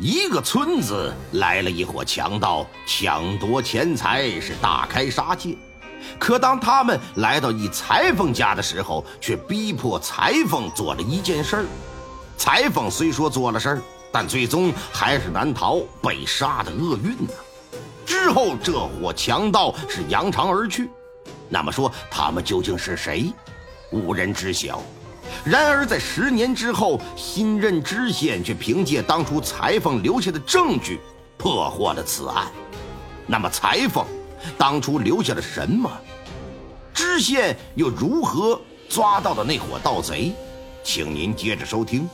一个村子来了一伙强盗，抢夺钱财是大开杀戒。可当他们来到一裁缝家的时候，却逼迫裁缝做了一件事。裁缝虽说做了事儿，但最终还是难逃被杀的厄运呢。之后，这伙强盗是扬长而去。那么说，他们究竟是谁？无人知晓。然而，在十年之后，新任知县却凭借当初裁缝留下的证据，破获了此案。那么，裁缝当初留下了什么？知县又如何抓到的那伙盗贼？请您接着收听《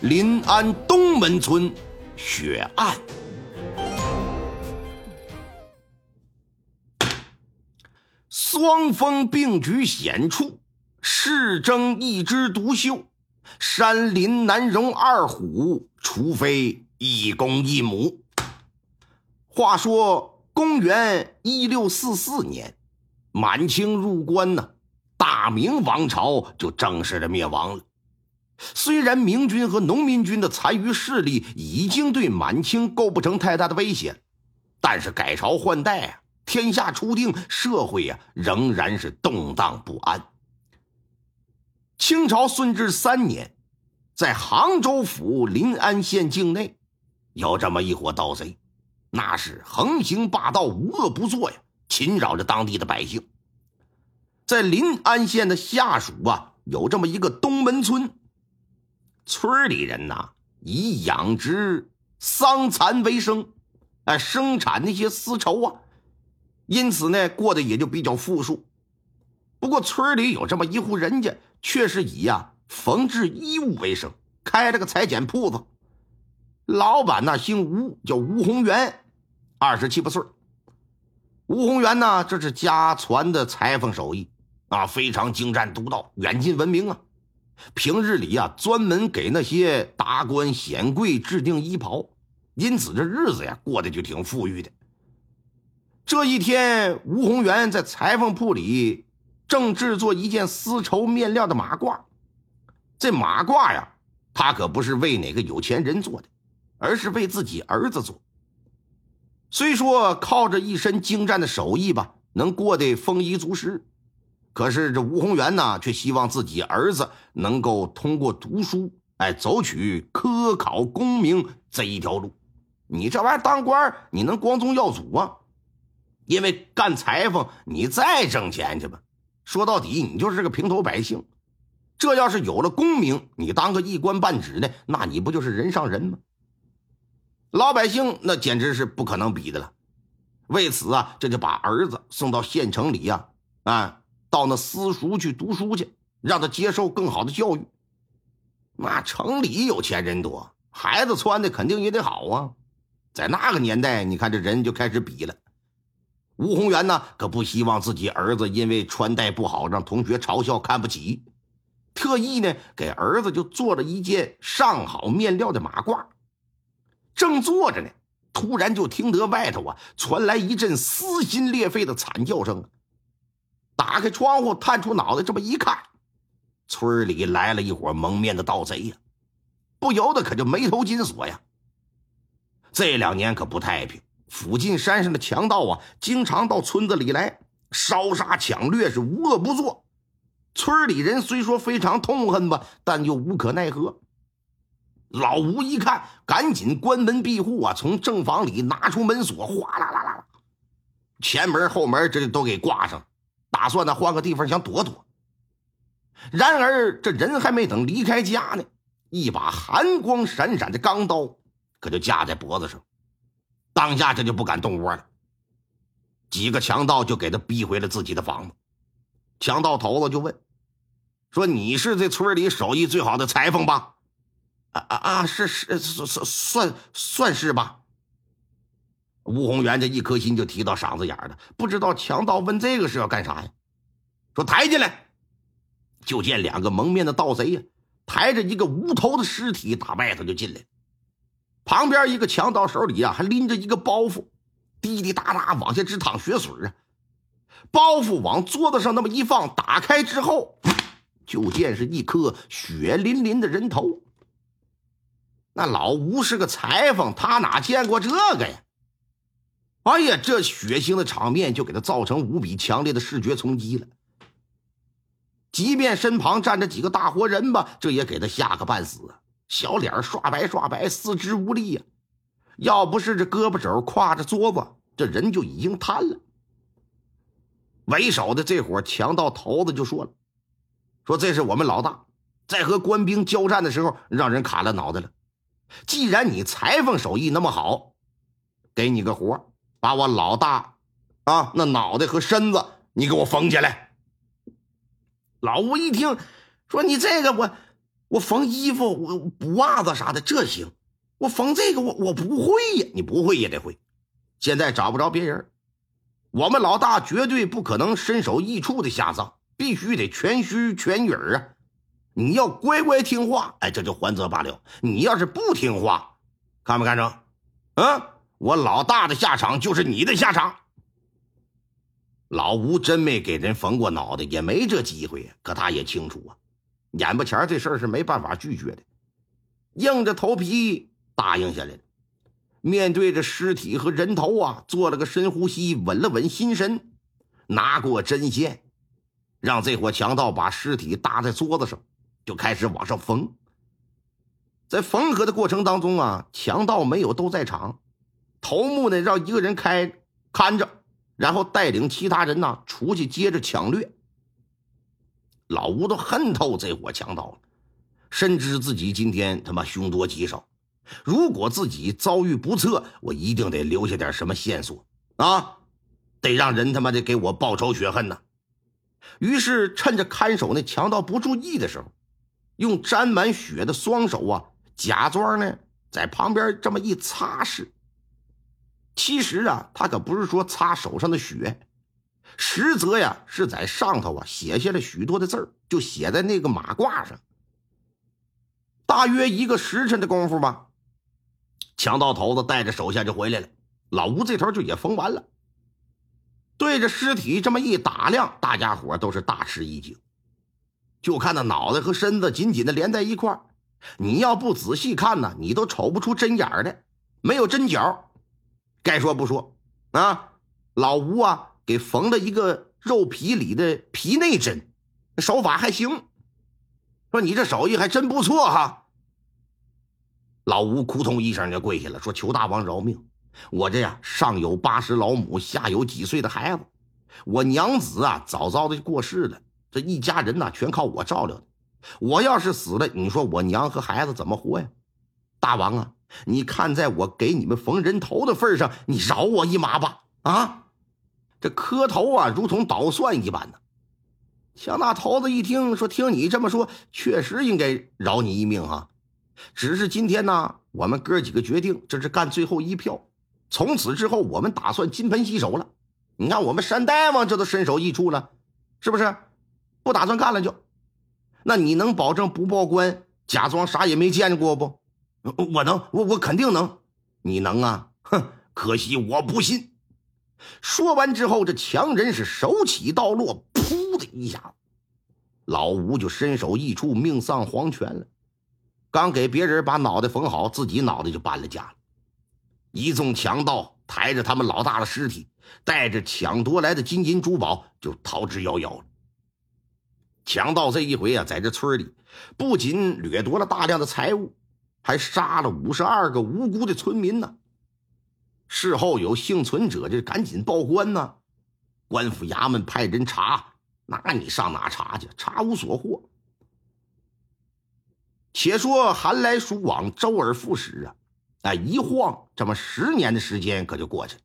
临安东门村血案》。双峰并举险处。世争一枝独秀，山林难容二虎，除非一公一母。话说公元一六四四年，满清入关呢，大明王朝就正式的灭亡了。虽然明军和农民军的残余势力已经对满清构不成太大的威胁，但是改朝换代啊，天下初定，社会呀仍然是动荡不安。清朝顺治三年，在杭州府临安县境内，有这么一伙盗贼，那是横行霸道、无恶不作呀，侵扰着当地的百姓。在临安县的下属啊，有这么一个东门村，村里人呐以养殖桑蚕为生，哎，生产那些丝绸啊，因此呢，过得也就比较富庶。不过村里有这么一户人家。却是以呀缝制衣物为生，开了个裁剪铺子。老板呢姓吴，叫吴宏元，二十七八岁。吴宏元呢，这是家传的裁缝手艺啊，非常精湛独到，远近闻名啊。平日里呀，专门给那些达官显贵制定衣袍，因此这日子呀过得就挺富裕的。这一天，吴宏元在裁缝铺里。正制作一件丝绸面料的马褂，这马褂呀，他可不是为哪个有钱人做的，而是为自己儿子做。虽说靠着一身精湛的手艺吧，能过得丰衣足食，可是这吴宏元呢，却希望自己儿子能够通过读书，哎，走取科考功名这一条路。你这玩意儿当官，你能光宗耀祖啊？因为干裁缝，你再挣钱去吧。说到底，你就是个平头百姓。这要是有了功名，你当个一官半职的，那你不就是人上人吗？老百姓那简直是不可能比的了。为此啊，这就把儿子送到县城里呀，啊，到那私塾去读书去，让他接受更好的教育。那城里有钱人多，孩子穿的肯定也得好啊。在那个年代，你看这人就开始比了。吴宏元呢，可不希望自己儿子因为穿戴不好让同学嘲笑看不起，特意呢给儿子就做了一件上好面料的马褂。正坐着呢，突然就听得外头啊传来一阵撕心裂肺的惨叫声。打开窗户，探出脑袋，这么一看，村里来了一伙蒙面的盗贼呀，不由得可就眉头紧锁呀。这两年可不太平。附近山上的强盗啊，经常到村子里来烧杀抢掠，是无恶不作。村里人虽说非常痛恨吧，但又无可奈何。老吴一看，赶紧关门闭户啊，从正房里拿出门锁，哗啦啦啦啦，前门后门这都给挂上，打算呢换个地方想躲躲。然而这人还没等离开家呢，一把寒光闪闪的钢刀可就架在脖子上。当下这就不敢动窝了，几个强盗就给他逼回了自己的房子。强盗头子就问：“说你是这村里手艺最好的裁缝吧？”“啊啊啊，是是算算算是吧。”吴宏元这一颗心就提到嗓子眼了，不知道强盗问这个是要干啥呀？说抬进来，就见两个蒙面的盗贼呀，抬着一个无头的尸体打外头就进来。旁边一个强盗手里呀还拎着一个包袱，滴滴答答往下直淌血水啊。包袱往桌子上那么一放，打开之后，就见是一颗血淋淋的人头。那老吴是个裁缝，他哪见过这个呀？哎呀，这血腥的场面就给他造成无比强烈的视觉冲击了。即便身旁站着几个大活人吧，这也给他吓个半死啊！小脸刷白刷白，四肢无力呀。要不是这胳膊肘挎着桌子，这人就已经瘫了。为首的这伙强盗头子就说了：“说这是我们老大，在和官兵交战的时候，让人砍了脑袋了。既然你裁缝手艺那么好，给你个活把我老大啊那脑袋和身子你给我缝起来。”老吴一听，说：“你这个我我缝衣服，我补袜子啥的这行，我缝这个我我不会呀，你不会也得会。现在找不着别人。”我们老大绝对不可能身首异处的下葬，必须得全虚全影啊！你要乖乖听话，哎，这就还则罢了；你要是不听话，看没看成？嗯，我老大的下场就是你的下场。老吴真没给人缝过脑袋，也没这机会可他也清楚啊，眼巴前这事儿是没办法拒绝的，硬着头皮答应下来了。面对着尸体和人头啊，做了个深呼吸，稳了稳心神，拿过针线，让这伙强盗把尸体搭在桌子上，就开始往上缝。在缝合的过程当中啊，强盗没有都在场，头目呢让一个人开看着，然后带领其他人呢出去接着抢掠。老吴都恨透这伙强盗了，深知自己今天他妈凶多吉少。如果自己遭遇不测，我一定得留下点什么线索啊！得让人他妈的给我报仇雪恨呐！于是趁着看守那强盗不注意的时候，用沾满血的双手啊，假装呢在旁边这么一擦拭。其实啊，他可不是说擦手上的血，实则呀是在上头啊写下了许多的字儿，就写在那个马褂上。大约一个时辰的功夫吧。强盗头子带着手下就回来了，老吴这头就也缝完了。对着尸体这么一打量，大家伙都是大吃一惊。就看那脑袋和身子紧紧的连在一块你要不仔细看呢，你都瞅不出针眼来，没有针脚。该说不说啊，老吴啊给缝了一个肉皮里的皮内针，手法还行。说你这手艺还真不错哈。老吴扑通一声就跪下了，说：“求大王饶命！我这呀上有八十老母，下有几岁的孩子，我娘子啊早早的就过世了，这一家人呐全靠我照料的。我要是死了，你说我娘和孩子怎么活呀？大王啊，你看在我给你们缝人头的份上，你饶我一马吧！啊，这磕头啊如同捣蒜一般呢。强大头子一听说，听你这么说，确实应该饶你一命啊。”只是今天呢，我们哥几个决定，这是干最后一票。从此之后，我们打算金盆洗手了。你看，我们山大王这都身首异处了，是不是？不打算干了就？那你能保证不报官，假装啥也没见过不？我能，我我肯定能。你能啊？哼！可惜我不信。说完之后，这强人是手起刀落，噗的一下，老吴就身首异处，命丧黄泉了。刚给别人把脑袋缝好，自己脑袋就搬了家了。一众强盗抬着他们老大的尸体，带着抢夺来的金银珠宝，就逃之夭夭了。强盗这一回啊，在这村里不仅掠夺了大量的财物，还杀了五十二个无辜的村民呢。事后有幸存者就赶紧报官呢，官府衙门派人查，那你上哪查去？查无所获。且说寒来暑往，周而复始啊！哎，一晃这么十年的时间可就过去了。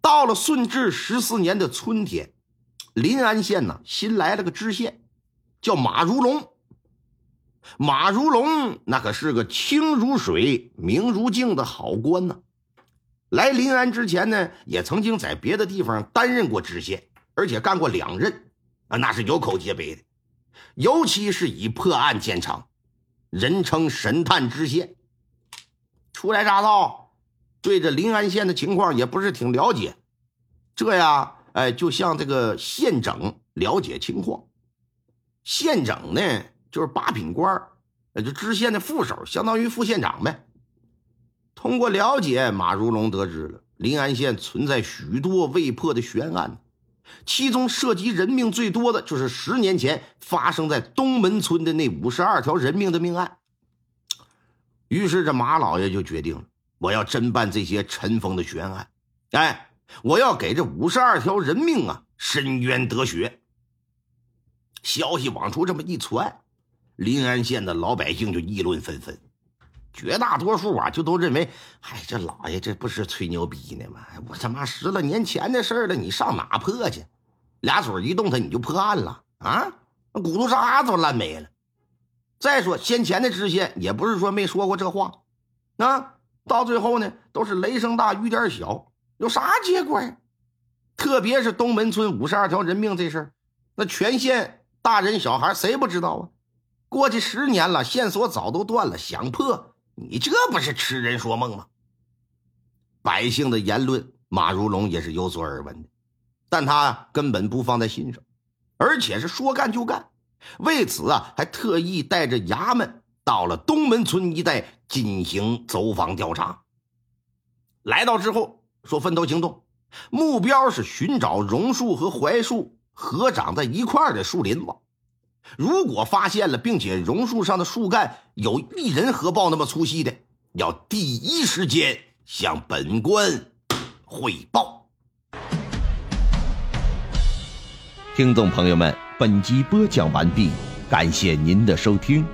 到了顺治十四年的春天，临安县呢新来了个知县，叫马如龙。马如龙那可是个清如水、明如镜的好官呢。来临安之前呢，也曾经在别的地方担任过知县，而且干过两任，啊，那是有口皆碑的。尤其是以破案见长，人称神探知县。初来乍到，对这临安县的情况也不是挺了解。这呀，哎，就向这个县整了解情况。县整呢，就是八品官那就知县的副手，相当于副县长呗。通过了解，马如龙得知了临安县存在许多未破的悬案。其中涉及人命最多的就是十年前发生在东门村的那五十二条人命的命案。于是这马老爷就决定了，我要侦办这些尘封的悬案，哎，我要给这五十二条人命啊伸冤得雪。消息往出这么一传，临安县的老百姓就议论纷纷，绝大多数啊就都认为，哎，这老爷这不是吹牛逼呢吗？我他妈十来年前的事了，你上哪破去？俩嘴一动，他你就破案了啊？那骨头渣子都烂没了。再说先前的知县也不是说没说过这话，啊，到最后呢都是雷声大雨点小，有啥结果呀？特别是东门村五十二条人命这事儿，那全县大人小孩谁不知道啊？过去十年了，线索早都断了，想破你这不是痴人说梦吗？百姓的言论，马如龙也是有所耳闻的。但他根本不放在心上，而且是说干就干。为此啊，还特意带着衙门到了东门村一带进行走访调查。来到之后，说分头行动，目标是寻找榕树和槐树合长在一块的树林子。如果发现了，并且榕树上的树干有一人合抱那么粗细的，要第一时间向本官汇报。听众朋友们，本集播讲完毕，感谢您的收听。